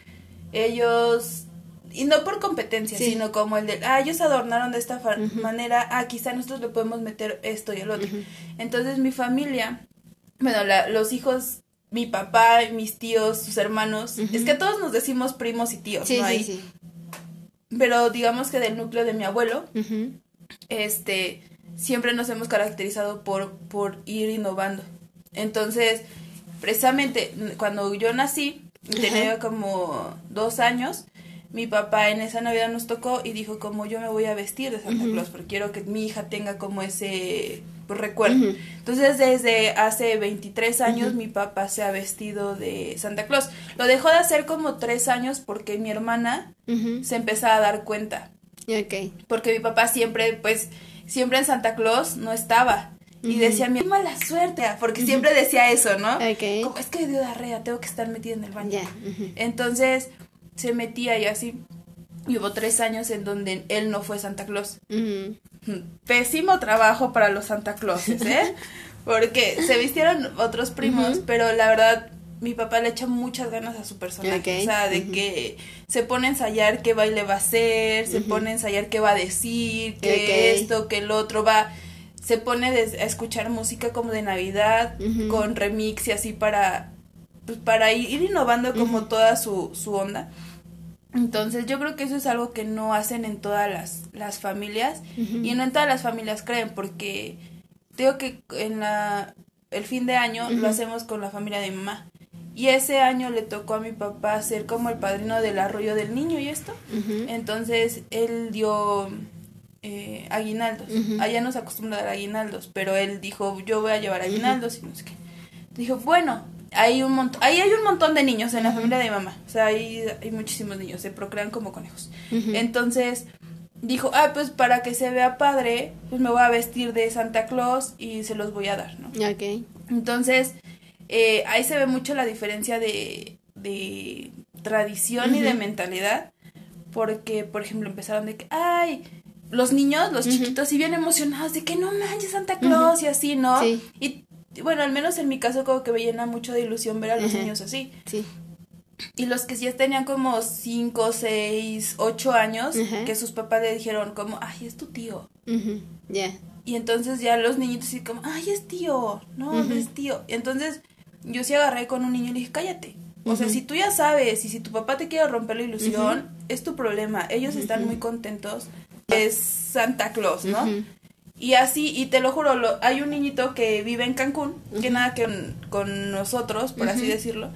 ellos y no por competencia, sino como el de, ah, ellos adornaron de esta manera, ah, quizá nosotros le podemos meter esto y el otro. Entonces mi familia, bueno, los hijos, mi papá, mis tíos, sus hermanos, es que todos nos decimos primos y tíos, ¿no? Ahí. Pero digamos que del núcleo de mi abuelo, este, siempre nos hemos caracterizado por, por ir innovando. Entonces, precisamente cuando yo nací, tenía como dos años, mi papá en esa Navidad nos tocó y dijo como yo me voy a vestir de Santa Claus porque quiero que mi hija tenga como ese pues, recuerdo. Entonces desde hace 23 años mi papá se ha vestido de Santa Claus. Lo dejó de hacer como tres años porque mi hermana se empezaba a dar cuenta. Okay. Porque mi papá siempre, pues, siempre en Santa Claus no estaba. Y decía, mi mala suerte, porque siempre decía eso, ¿no? Okay. Como, es que dio diarrea, tengo que estar metida en el baño. Entonces, se metía y así. Y hubo tres años en donde él no fue Santa Claus. Pésimo trabajo para los Santa Clauses, ¿eh? Porque se vistieron otros primos, pero la verdad mi papá le echa muchas ganas a su personaje. O sea, de que se pone a ensayar qué baile va a hacer, se pone a ensayar qué va a decir, que esto, que el otro va. Se pone a escuchar música como de Navidad, con remix y así para, pues, para ir, innovando como toda su, su onda. Entonces yo creo que eso es algo que no hacen en todas las, las familias y no en todas las familias creen porque digo que en la el fin de año lo hacemos con la familia de mi mamá. Y ese año le tocó a mi papá ser como el padrino del arroyo del niño y esto entonces él dio eh, aguinaldos. Allá nos acostumbra a dar aguinaldos pero él dijo yo voy a llevar aguinaldos y no sé qué dijo bueno hay un montón, ahí hay un montón de niños en la familia de mi mamá. O sea, hay, hay muchísimos niños, se procrean como conejos. Entonces, dijo, ah, pues para que se vea padre, pues me voy a vestir de Santa Claus y se los voy a dar, ¿no? Ok. Entonces, eh, ahí se ve mucho la diferencia de, de tradición y de mentalidad. Porque, por ejemplo, empezaron de que, ay, los niños, los chiquitos, y bien emocionados de que no manches Santa Claus y así, ¿no? Y bueno, al menos en mi caso como que me llena mucho de ilusión ver a los niños así. Sí. Y los que sí tenían como 5, 6, 8 años, que sus papás le dijeron como, ay, es tu tío. Ya. Y entonces ya los niñitos así como, ay, es tío, no, es tío. Y entonces yo sí agarré con un niño y le dije, cállate. O sea, si tú ya sabes y si tu papá te quiere romper la ilusión, es tu problema. Ellos están muy contentos. Es Santa Claus, ¿no? Y así, y te lo juro, lo, hay un niñito que vive en Cancún, que nada que con, nosotros, por así decirlo.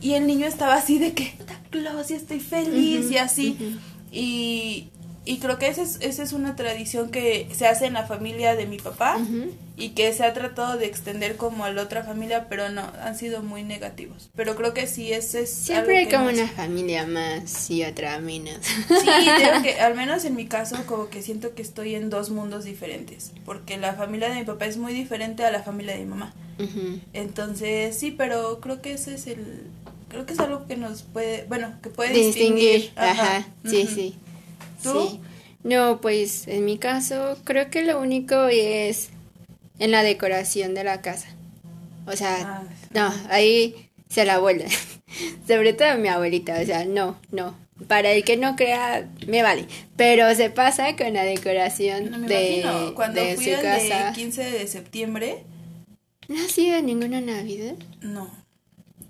Y el niño estaba así de que, Claus, y estoy feliz, y así. Y, y creo que esa es, esa es una tradición que se hace en la familia de mi papá y que se ha tratado de extender como a la otra familia, pero no, han sido muy negativos. Pero creo que sí, ese es... Siempre hay como una familia más y otra menos. Sí, creo que al menos en mi caso como que siento que estoy en dos mundos diferentes, porque la familia de mi papá es muy diferente a la familia de mi mamá. Entonces, sí, pero creo que ese es el... Creo que es algo que nos puede, bueno, que puede distinguir. Ajá, sí, sí. Sí. No, pues en mi caso creo que lo único es en la decoración de la casa. O sea, ah, no, ahí se la vuelve. Sobre todo mi abuelita, o sea, no, no. Para el que no crea, me vale. Pero se pasa con la decoración de, Cuando fui su casa. 15 de septiembre. ¿No ha sido ninguna Navidad? No.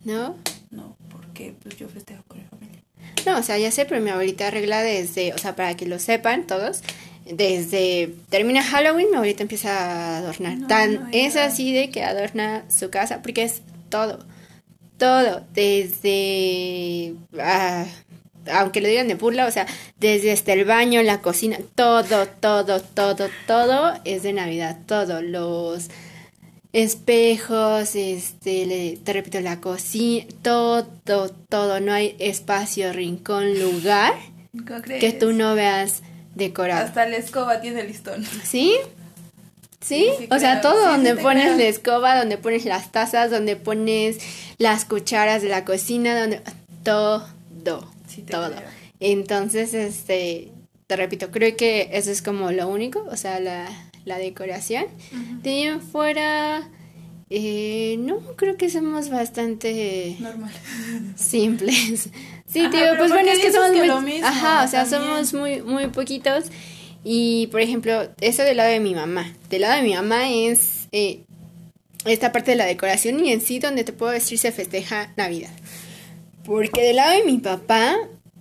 ¿No? No, porque pues yo festejo con. No, o sea, ya sé, pero mi abuelita arregla desde, o sea, para que lo sepan todos, desde termina Halloween, mi abuelita empieza a adornar. Tan es así de que adorna su casa, porque es todo, todo, desde, ah, aunque lo digan de burla, o sea, desde hasta el baño, la cocina, todo, todo, todo, todo es de Navidad, todo, los espejos, este, te repito, la cocina, todo, todo, no hay espacio, rincón, lugar que tú no veas decorado. Hasta la escoba tiene listón. ¿Sí? ¿Sí? o sea, todo donde pones la escoba, donde pones las tazas, donde pones las cucharas de la cocina, donde todo, todo. Entonces, este, te repito, creo que eso es como lo único, o sea, la, la decoración. De ahí fuera, Eh, no, creo que somos bastante normal simples. Sí, tío, pues bueno, es que somos muy Ajá, o sea, somos muy muy poquitos y por ejemplo, eso del lado de mi mamá. Del lado de mi mamá es eh, esta parte de la decoración y en sí donde te puedo decir se festeja Navidad. Porque del lado de mi papá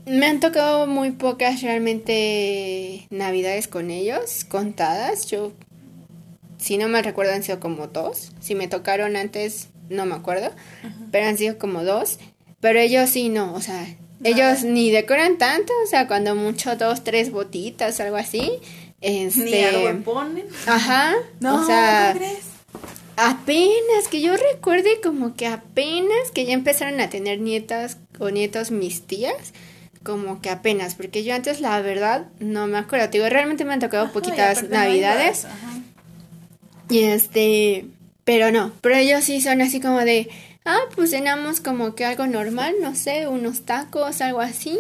me han tocado muy pocas realmente navidades con ellos, contadas. Yo, si no me recuerdo, han sido como dos. Si me tocaron antes, no me acuerdo, pero han sido como dos. Pero ellos sí, no, o sea, ellos ni decoran tanto, o sea, cuando mucho dos, tres botitas, algo así. Este, ni ponen. Ajá. No, o sea, crees? Apenas, que yo recuerde como que apenas que ya empezaron a tener nietas o nietos mis tías como que apenas, porque yo antes la verdad no me acuerdo, digo, realmente me han tocado poquitas navidades. y este, pero no, pero ellos sí son así como de, ah, pues cenamos como que algo normal, no sé, unos tacos, algo así.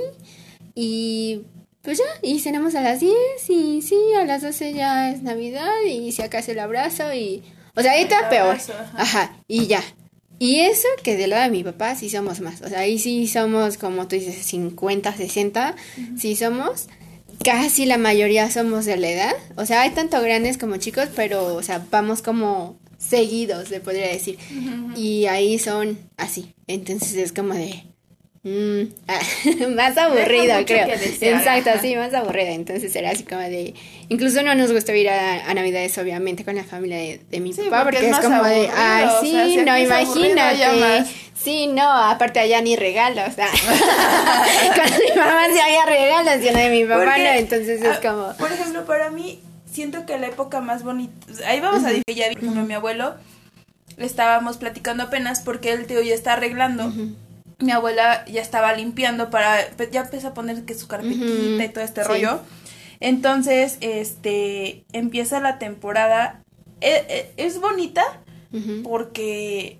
Y pues ya, y cenamos a las 10 y sí, a las 12 ya es Navidad y si acaso el abrazo y... O sea, ahí está peor. ajá, y ya. Y eso que del lado de mi papá sí somos más. O sea, ahí sí somos, como tú dices, 50, 60, sí somos. Casi la mayoría somos de la edad. O sea, hay tanto grandes como chicos, pero, o sea, vamos como seguidos, se podría decir. Y ahí son así. Entonces es como de, Mm, ah, más aburrido, creo. Exacto, sí, más aburrido. Entonces era así como de. Incluso no nos gusta ir a, Navidades, obviamente, con la familia de, mi papá, porque, es, como de. Ay, sí, no, imagínate. Sí, no, aparte allá ni regalos. sea con mi mamá sí había regalos, y no de mi papá no. Entonces es ah, como. Por ejemplo, para mí, siento que la época más bonita. Ahí vamos a decir ya vi, mi abuelo, le estábamos platicando apenas porque el tío ya está arreglando mi abuela ya estaba limpiando para, ya empezó a poner que su carpetita y todo este rollo. Entonces, este, empieza la temporada. E, e, es, bonita porque,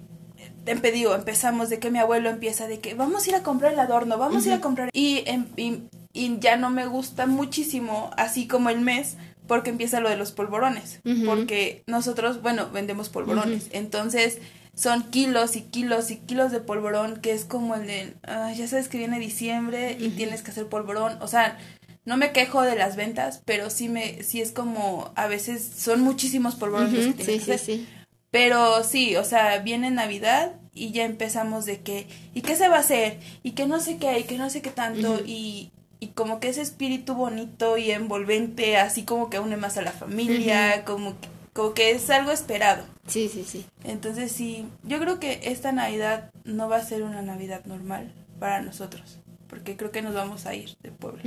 te digo, empezamos de que mi abuelo empieza de que vamos a ir a comprar el adorno, vamos a ir a comprar. Y, em, y, y, ya no me gusta muchísimo, así como el mes, porque empieza lo de los polvorones. Porque nosotros, bueno, vendemos polvorones. Entonces, son kilos y kilos y kilos de polvorón, que es como el de, ya sabes que viene diciembre y tienes que hacer polvorón, o sea, no me quejo de las ventas, pero sí me, sí es como, a veces son muchísimos polvorones que sí, Sí, sí. Pero sí, o sea, viene Navidad y ya empezamos de que, ¿y qué se va a hacer? Y que no sé qué, y que no sé qué tanto, y, y como que ese espíritu bonito y envolvente, así como que une más a la familia, como que como que es algo esperado. Sí, sí, sí. Entonces sí, yo creo que esta Navidad no va a ser una Navidad normal para nosotros, porque creo que nos vamos a ir de pueblo.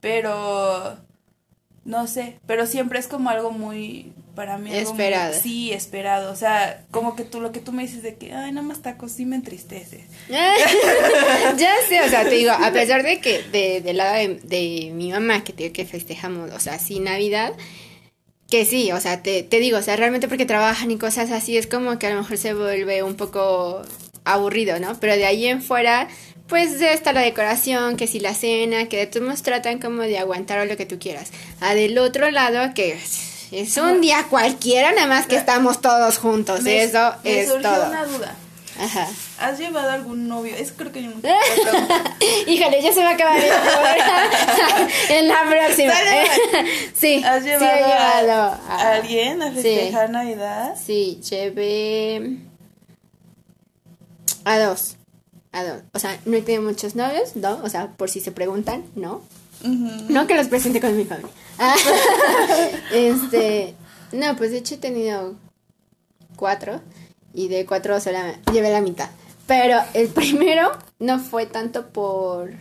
Pero no sé, pero siempre es como algo muy para mí esperado. sí, esperado, o sea, como que tú lo que tú me dices de que ay, nada más tacos sí me entristece. ya sé, o sea, te digo, a pesar de que de, del lado de, de mi mamá que te que festejamos, o sea, sí Navidad, que sí, o sea, te, te digo, o sea, realmente porque trabajan y cosas así, es como que a lo mejor se vuelve un poco aburrido, ¿no? Pero de ahí en fuera, pues está la decoración, que si la cena, que de todos modos tratan como de aguantar o lo que tú quieras. A del otro lado, que es un día cualquiera, nada más que estamos todos juntos, eso es todo. una duda. Ajá. ¿Has llevado algún novio? Es creo que yo no. Híjole, ya se va a acabar en la próxima. sí, ¿Has llevado, a, alguien a festejar Navidad? Sí, llevé a dos. A dos. O sea, no he tenido muchos novios, ¿no? O sea, por si se preguntan, ¿no? No que los presente con mi familia. este, no, pues de hecho he tenido cuatro y de cuatro solo llevé la mitad. Pero el primero no fue tanto por...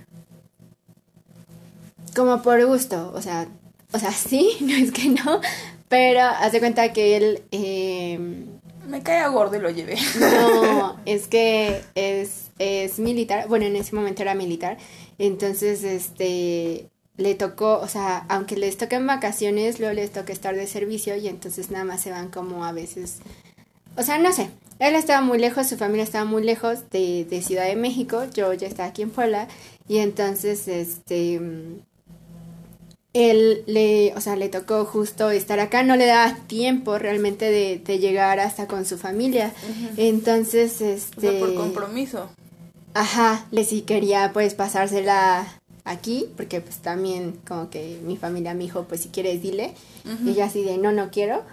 como por gusto, o sea, o sea, sí, no es que no, pero haz de cuenta que él... Eh, me cae a gordo y lo llevé. No, es que es, es militar, bueno, en ese momento era militar, entonces, este, le tocó, o sea, aunque les toquen vacaciones, luego les toca estar de servicio y entonces nada más se van como a veces o sea, no sé. Él estaba muy lejos, su familia estaba muy lejos de, de Ciudad de México. Yo ya estaba aquí en Puebla. Y entonces, este. él le, o sea, le tocó justo estar acá, no le daba tiempo realmente de, de llegar hasta con su familia. Entonces, este... por compromiso. Ajá, le sí quería pues pasársela aquí, porque pues también como que mi familia me dijo, pues si quieres dile. Y ella así de, no, no quiero.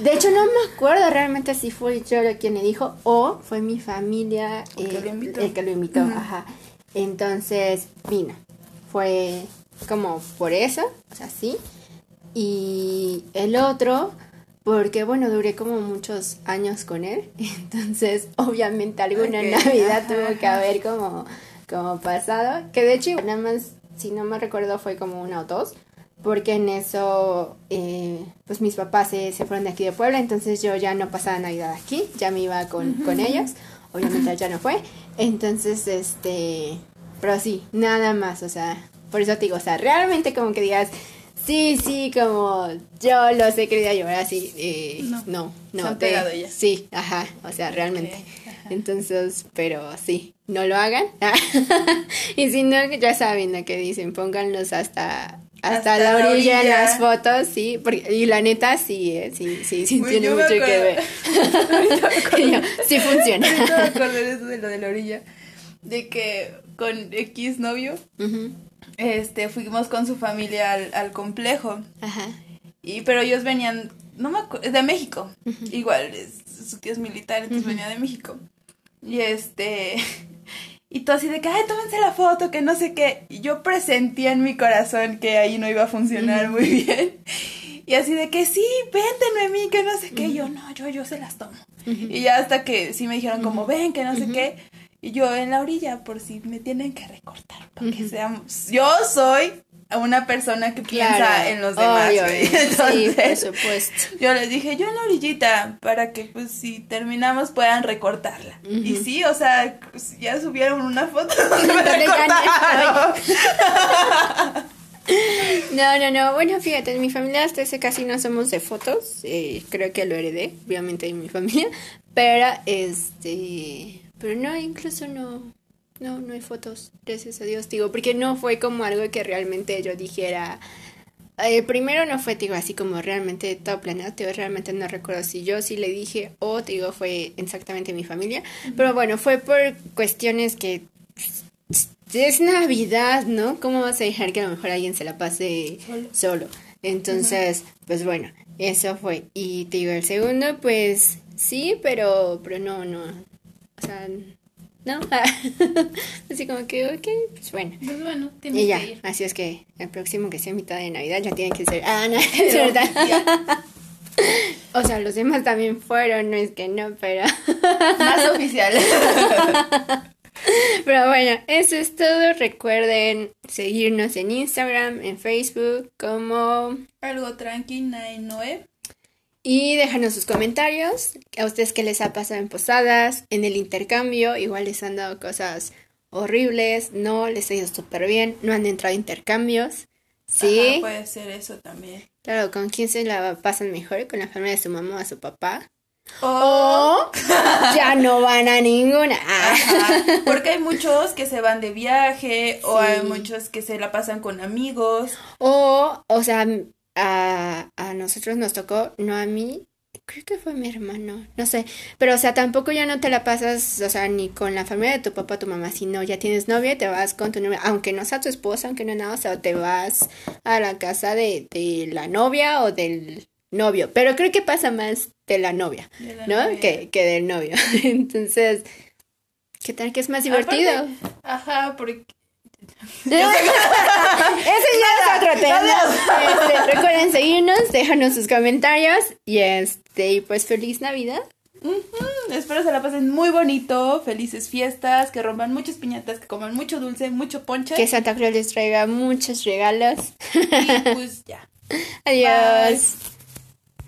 De hecho, no me acuerdo realmente si fue yo quien le dijo o fue mi familia el, que, lo invitó. Ajá. Entonces vino. Fue como por eso, o sea, sí. Y el otro, porque bueno, duré como muchos años con él. Entonces, obviamente alguna Navidad tuvo que haber como como pasado, que de hecho nada más, si no me recuerdo, fue como una o dos, porque en eso, eh, pues mis papás se, se, fueron de aquí de Puebla, entonces yo ya no pasaba Navidad aquí, ya me iba con, con ellos, obviamente ya no fue, entonces, este, pero sí, nada más, o sea, por eso te digo, o sea, realmente como que digas, sí, sí, como yo los he querido llorar así, eh, no, no, no, te, ya. sí, ajá, o sea, realmente. Entonces, pero sí, no lo hagan. y si no, ya saben lo que dicen, pónganlos hasta hasta, la, orilla, en las fotos, sí, porque, y la neta sí, eh, sí, sí, sí tiene mucho que ver. sí funciona. me acuerdo de eso de lo de la orilla, de que con X novio, este, fuimos con su familia al, al complejo, Ajá. y pero ellos venían, no me acuerdo, de México, igual, es, su tío es militar, entonces venía de México, y este, y tú así de que, ay, tómense la foto, que no sé qué. Y yo presentía en mi corazón que ahí no iba a funcionar muy bien. Y así de que, sí, vente, Noemí, que no sé qué. Y yo, no, yo, yo se las tomo. Y ya hasta que sí me dijeron como, ven, que no sé qué. Y yo en la orilla, por si me tienen que recortar, para que seamos... Yo soy una persona que piensa en los demás. Entonces, sí, por supuesto. Yo les dije, yo en la orillita, para que pues si terminamos puedan recortarla. Y sí, o sea, pues, ya subieron una foto donde me recortaron. No, no, no. Bueno, fíjate, en mi familia hasta ese casi no somos de fotos. Eh, creo que lo heredé, obviamente, en mi familia. Pero, este. Pero no, incluso no. No, no hay fotos, gracias a Dios, digo, porque no fue como algo que realmente yo dijera. Eh, primero no fue, digo, así como realmente todo planeado, digo, realmente no recuerdo si yo sí le dije o, digo, fue exactamente mi familia, pero bueno, fue por cuestiones que es Navidad, ¿no? ¿Cómo vas a dejar que a lo mejor alguien se la pase solo? Entonces, pues bueno, eso fue. Y te digo, el segundo, pues sí, pero, pero no, no, o sea, ¿no? así como que, ok, pues bueno. Pues bueno, y ya, así es que el próximo que sea mitad de Navidad ya tiene que ser. Ah, no, es verdad. o sea, los demás también fueron, no es que no, pero. Más oficial. Pero bueno, eso es todo. Recuerden seguirnos en Instagram, en Facebook, como. Algo tranqui, 99. Y déjanos sus comentarios. A ustedes qué les ha pasado en posadas, en el intercambio. Igual les han dado cosas horribles, no les ha ido súper bien, no han entrado a intercambios. Sí. puede ser eso también. Claro, ¿con quién se la pasan mejor? ¿Con la familia de su mamá o a su papá? O, ya no van a ninguna. Porque hay muchos que se van de viaje o hay muchos que se la pasan con amigos. O, o sea, a, a nosotros nos tocó, no a mí, creo que fue mi hermano, no sé, pero o sea, tampoco ya no te la pasas, o sea, ni con la familia de tu papá o tu mamá, sino ya tienes novia, te vas con tu novia, aunque no sea tu esposa, aunque no nada, o sea, te vas a la casa de, de la novia o del novio, pero creo que pasa más de la novia, ¿no? Que, que del novio. Entonces, ¿qué tal que es más divertido? ajá, porque ese ya es otro tema. Este, recuerden seguirnos, déjanos sus comentarios y este, y pues feliz Navidad. Espero se la pasen muy bonito, felices fiestas, que rompan muchas piñatas, que coman mucho dulce, mucho ponche. Que Santa Claus les traiga muchos regalos. Y pues ya. Adiós.